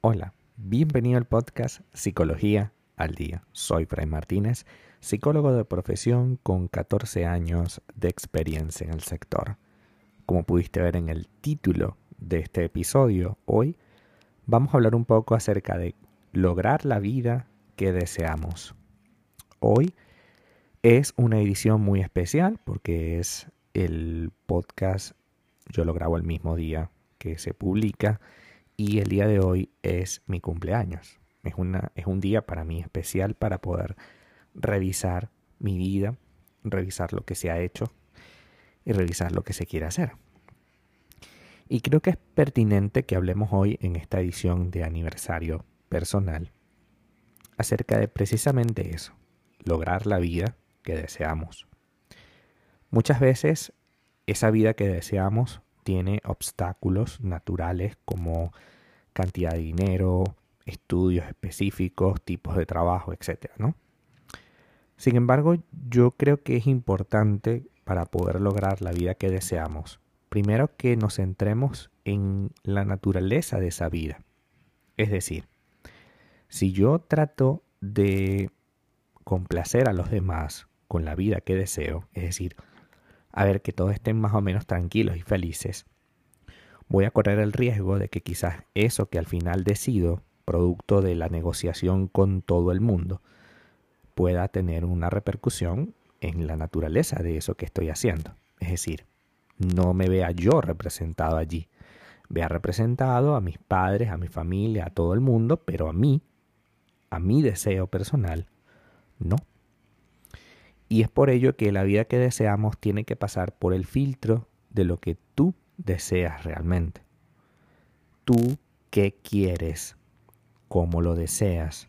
Hola, bienvenido al podcast Psicología al Día. Soy Fray Martínez, psicólogo de profesión con 14 años de experiencia en el sector. Como pudiste ver en el título de este episodio, hoy vamos a hablar un poco acerca de lograr la vida que deseamos. Hoy es una edición muy especial porque es el podcast, yo lo grabo el mismo día que se publica y el día de hoy es mi cumpleaños. Es, una, es un día para mí especial para poder revisar mi vida, revisar lo que se ha hecho y revisar lo que se quiere hacer. Y creo que es pertinente que hablemos hoy en esta edición de aniversario personal acerca de precisamente eso, lograr la vida que deseamos. Muchas veces esa vida que deseamos tiene obstáculos naturales como cantidad de dinero, estudios específicos, tipos de trabajo, etc. ¿no? Sin embargo, yo creo que es importante para poder lograr la vida que deseamos, primero que nos centremos en la naturaleza de esa vida. Es decir, si yo trato de complacer a los demás con la vida que deseo, es decir, a ver que todos estén más o menos tranquilos y felices, voy a correr el riesgo de que quizás eso que al final decido, producto de la negociación con todo el mundo, pueda tener una repercusión en la naturaleza de eso que estoy haciendo. Es decir, no me vea yo representado allí. Vea representado a mis padres, a mi familia, a todo el mundo, pero a mí, a mi deseo personal, no. Y es por ello que la vida que deseamos tiene que pasar por el filtro de lo que tú deseas realmente. Tú qué quieres, cómo lo deseas,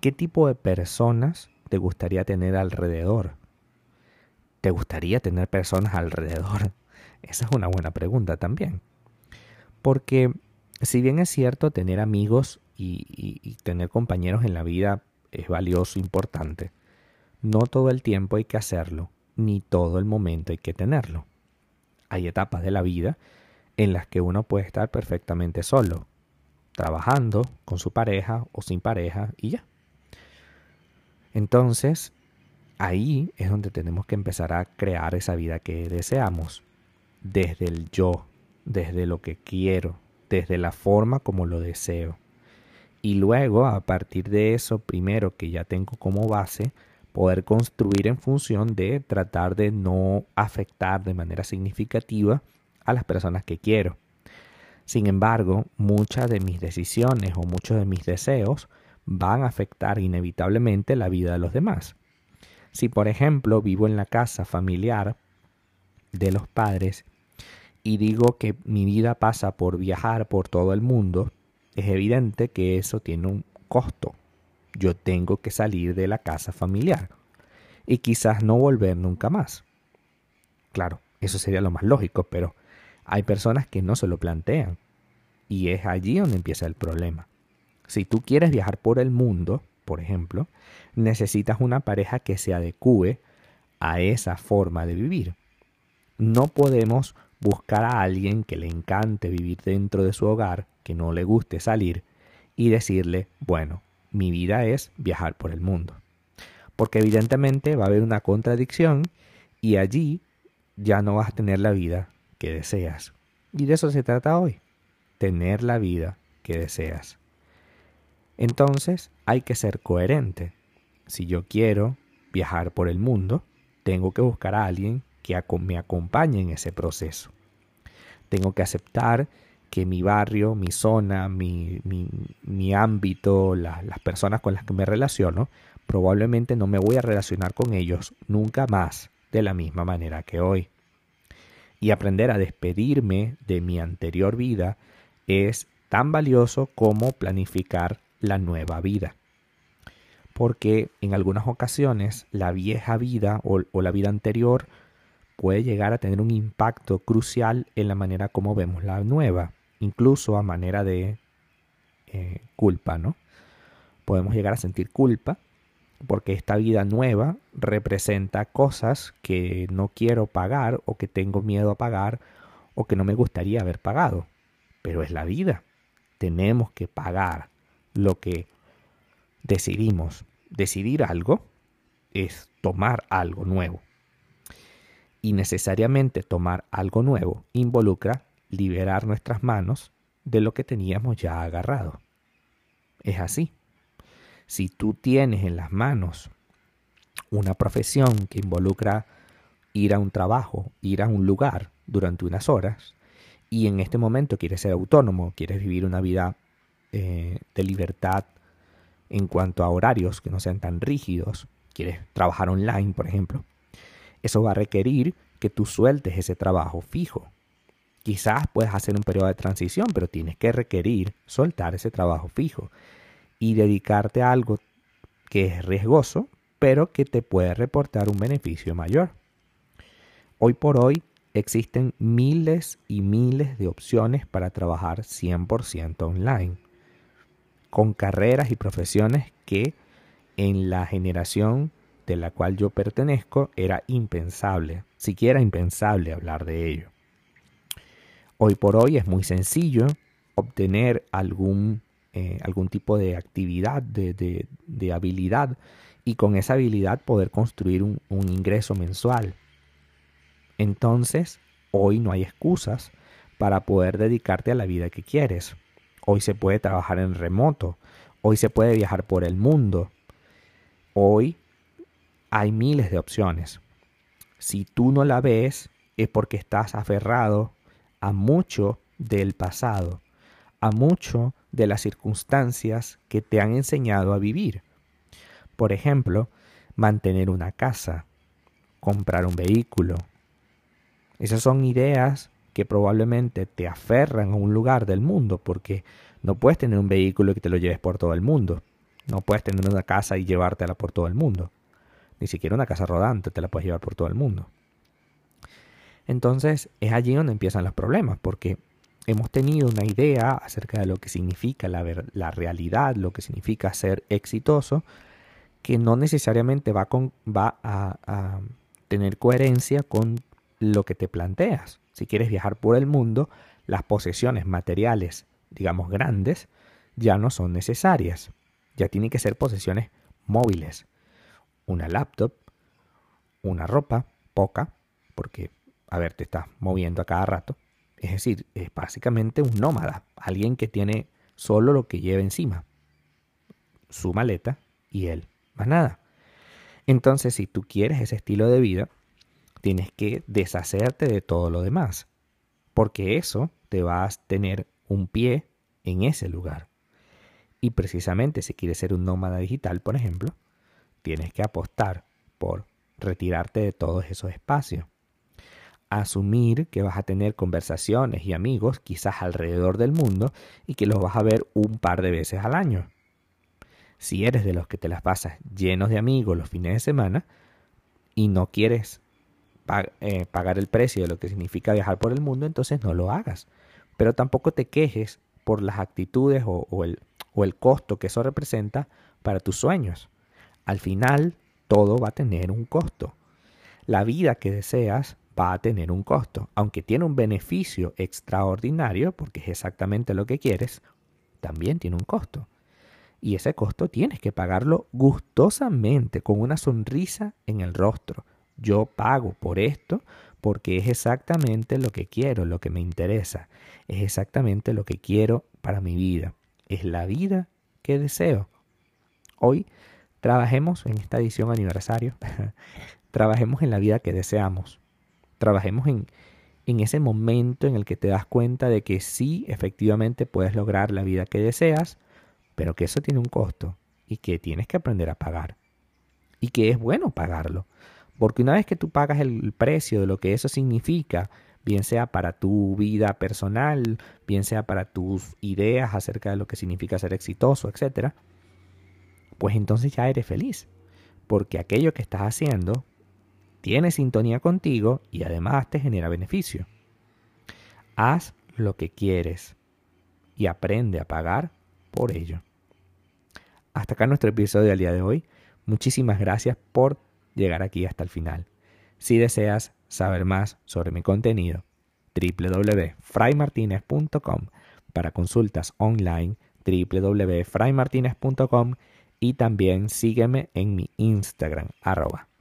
qué tipo de personas te gustaría tener alrededor. ¿Te gustaría tener personas alrededor? Esa es una buena pregunta también. Porque si bien es cierto tener amigos y, tener compañeros en la vida es valioso, importante, no todo el tiempo hay que hacerlo, ni todo el momento hay que tenerlo. Hay etapas de la vida en las que uno puede estar perfectamente solo, trabajando con su pareja o sin pareja y ya. Entonces, ahí es donde tenemos que empezar a crear esa vida que deseamos, desde el yo, desde lo que quiero, desde la forma como lo deseo. Y luego, a partir de eso, primero que ya tengo como base, poder construir en función de tratar de no afectar de manera significativa a las personas que quiero. Sin embargo, muchas de mis decisiones o muchos de mis deseos van a afectar inevitablemente la vida de los demás. Si por ejemplo vivo en la casa familiar de los padres y digo que mi vida pasa por viajar por todo el mundo, es evidente que eso tiene un costo yo tengo que salir de la casa familiar y quizás no volver nunca más. Claro, eso sería lo más lógico, pero hay personas que no se lo plantean y es allí donde empieza el problema. Si tú quieres viajar por el mundo, por ejemplo, necesitas una pareja que se adecue a esa forma de vivir. No podemos buscar a alguien que le encante vivir dentro de su hogar, que no le guste salir, y decirle, bueno, mi vida es viajar por el mundo. Porque evidentemente va a haber una contradicción y allí ya no vas a tener la vida que deseas. Y de eso se trata hoy, tener la vida que deseas. Entonces hay que ser coherente. Si yo quiero viajar por el mundo, tengo que buscar a alguien que me acompañe en ese proceso. Tengo que aceptar que mi barrio, mi zona, mi, mi, ámbito, las personas con las que me relaciono, probablemente no me voy a relacionar con ellos nunca más de la misma manera que hoy. Y aprender a despedirme de mi anterior vida es tan valioso como planificar la nueva vida. Porque en algunas ocasiones la vieja vida o, o la vida anterior puede llegar a tener un impacto crucial en la manera como vemos la nueva incluso a manera de eh, culpa, ¿no? Podemos llegar a sentir culpa porque esta vida nueva representa cosas que no quiero pagar o que tengo miedo a pagar o que no me gustaría haber pagado. Pero es la vida. Tenemos que pagar lo que decidimos. Decidir algo es tomar algo nuevo. Y necesariamente tomar algo nuevo involucra liberar nuestras manos de lo que teníamos ya agarrado. Es así. Si tú tienes en las manos una profesión que involucra ir a un trabajo, ir a un lugar durante unas horas, y en este momento quieres ser autónomo, quieres vivir una vida eh, de libertad en cuanto a horarios que no sean tan rígidos, quieres trabajar online, por ejemplo, eso va a requerir que tú sueltes ese trabajo fijo. Quizás puedes hacer un periodo de transición, pero tienes que requerir soltar ese trabajo fijo y dedicarte a algo que es riesgoso, pero que te puede reportar un beneficio mayor. Hoy por hoy existen miles y miles de opciones para trabajar 100% online, con carreras y profesiones que en la generación de la cual yo pertenezco era impensable, siquiera impensable hablar de ello. Hoy por hoy es muy sencillo obtener algún, eh, algún tipo de actividad, de, de, habilidad, y con esa habilidad poder construir un, un ingreso mensual. Entonces, hoy no hay excusas para poder dedicarte a la vida que quieres. Hoy se puede trabajar en remoto, hoy se puede viajar por el mundo, hoy hay miles de opciones. Si tú no la ves, es porque estás aferrado a mucho del pasado, a mucho de las circunstancias que te han enseñado a vivir. Por ejemplo, mantener una casa, comprar un vehículo. Esas son ideas que probablemente te aferran a un lugar del mundo porque no puedes tener un vehículo que te lo lleves por todo el mundo. No puedes tener una casa y llevártela por todo el mundo. Ni siquiera una casa rodante te la puedes llevar por todo el mundo. Entonces es allí donde empiezan los problemas, porque hemos tenido una idea acerca de lo que significa la, realidad, lo que significa ser exitoso, que no necesariamente va a, a tener coherencia con lo que te planteas. Si quieres viajar por el mundo, las posesiones materiales, digamos grandes, ya no son necesarias. Ya tienen que ser posesiones móviles, una laptop, una ropa, poca, porque, a ver, te estás moviendo a cada rato. Es decir, es básicamente un nómada, alguien que tiene solo lo que lleva encima, su maleta y él, más nada. Entonces, si tú quieres ese estilo de vida, tienes que deshacerte de todo lo demás, porque eso te va a tener un pie en ese lugar. Y precisamente si quieres ser un nómada digital, por ejemplo, tienes que apostar por retirarte de todos esos espacios. Asumir que vas a tener conversaciones y amigos quizás alrededor del mundo y que los vas a ver un par de veces al año. Si eres de los que te las pasas llenos de amigos los fines de semana y no quieres eh, pagar el precio de lo que significa viajar por el mundo, entonces no lo hagas. Pero tampoco te quejes por las actitudes o el, o el costo que eso representa para tus sueños. Al final, todo va a tener un costo. La vida que deseas va a tener un costo, aunque tiene un beneficio extraordinario, porque es exactamente lo que quieres, también tiene un costo. Y ese costo tienes que pagarlo gustosamente, con una sonrisa en el rostro. Yo pago por esto porque es exactamente lo que quiero, lo que me interesa. Es exactamente lo que quiero para mi vida. Es la vida que deseo. Hoy Trabajemos en esta edición aniversario, trabajemos en la vida que deseamos, trabajemos en, en ese momento en el que te das cuenta de que sí, efectivamente puedes lograr la vida que deseas, pero que eso tiene un costo y que tienes que aprender a pagar. Y que es bueno pagarlo. Porque una vez que tú pagas el precio de lo que eso significa, bien sea para tu vida personal, bien sea para tus ideas acerca de lo que significa ser exitoso, etcétera, pues entonces ya eres feliz, porque aquello que estás haciendo tiene sintonía contigo y además te genera beneficio. Haz lo que quieres y aprende a pagar por ello. Hasta acá nuestro episodio del día de hoy. Muchísimas gracias por llegar aquí hasta el final. Si deseas saber más sobre mi contenido, www.fraymartinez.com para consultas online www.fraymartinez.com y también sígueme en mi Instagram arroba